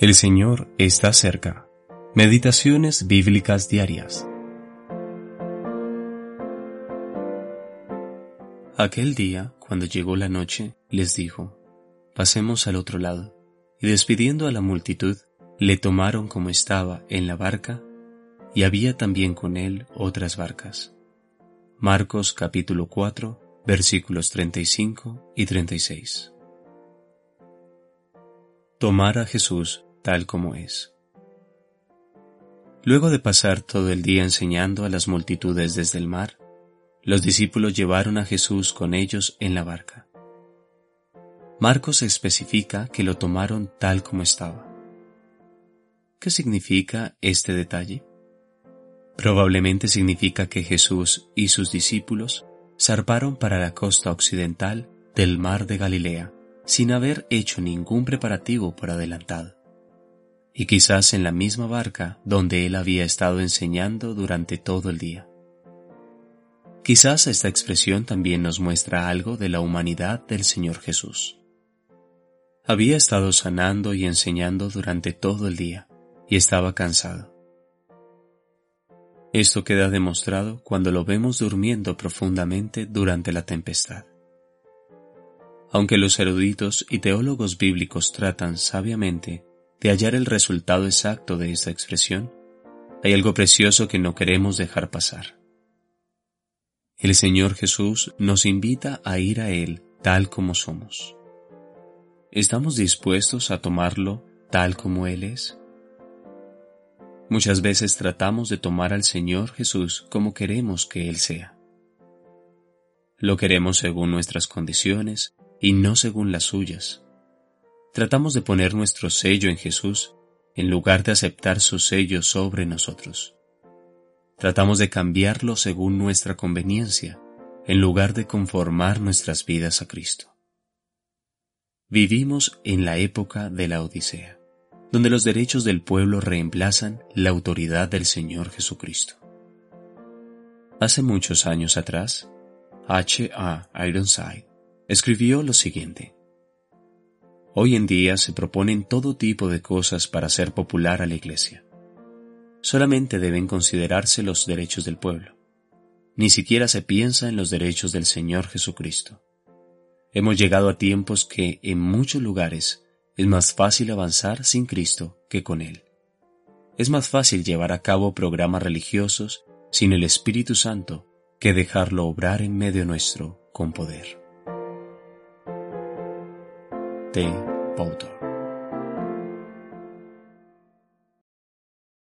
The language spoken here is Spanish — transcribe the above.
El Señor está cerca. Meditaciones bíblicas diarias. Aquel día, cuando llegó la noche, les dijo, Pasemos al otro lado. Y despidiendo a la multitud, le tomaron como estaba en la barca, y había también con él otras barcas. Marcos capítulo 4, versículos 35 y 36. Tomar a Jesús tal como es. Luego de pasar todo el día enseñando a las multitudes desde el mar, los discípulos llevaron a Jesús con ellos en la barca. Marcos especifica que lo tomaron tal como estaba. ¿Qué significa este detalle? Probablemente significa que Jesús y sus discípulos zarparon para la costa occidental del mar de Galilea sin haber hecho ningún preparativo por adelantado y quizás en la misma barca donde él había estado enseñando durante todo el día. Quizás esta expresión también nos muestra algo de la humanidad del Señor Jesús. Había estado sanando y enseñando durante todo el día y estaba cansado. Esto queda demostrado cuando lo vemos durmiendo profundamente durante la tempestad. Aunque los eruditos y teólogos bíblicos tratan sabiamente de hallar el resultado exacto de esta expresión, hay algo precioso que no queremos dejar pasar. El Señor Jesús nos invita a ir a Él tal como somos. ¿Estamos dispuestos a tomarlo tal como Él es? Muchas veces tratamos de tomar al Señor Jesús como queremos que Él sea. Lo queremos según nuestras condiciones y no según las suyas tratamos de poner nuestro sello en Jesús en lugar de aceptar su sello sobre nosotros. Tratamos de cambiarlo según nuestra conveniencia en lugar de conformar nuestras vidas a Cristo. Vivimos en la época de la Odisea, donde los derechos del pueblo reemplazan la autoridad del Señor Jesucristo. Hace muchos años atrás, H. A. Ironside escribió lo siguiente. Hoy en día se proponen todo tipo de cosas para hacer popular a la Iglesia. Solamente deben considerarse los derechos del pueblo. Ni siquiera se piensa en los derechos del Señor Jesucristo. Hemos llegado a tiempos que en muchos lugares es más fácil avanzar sin Cristo que con Él. Es más fácil llevar a cabo programas religiosos sin el Espíritu Santo que dejarlo obrar en medio nuestro con poder. tem.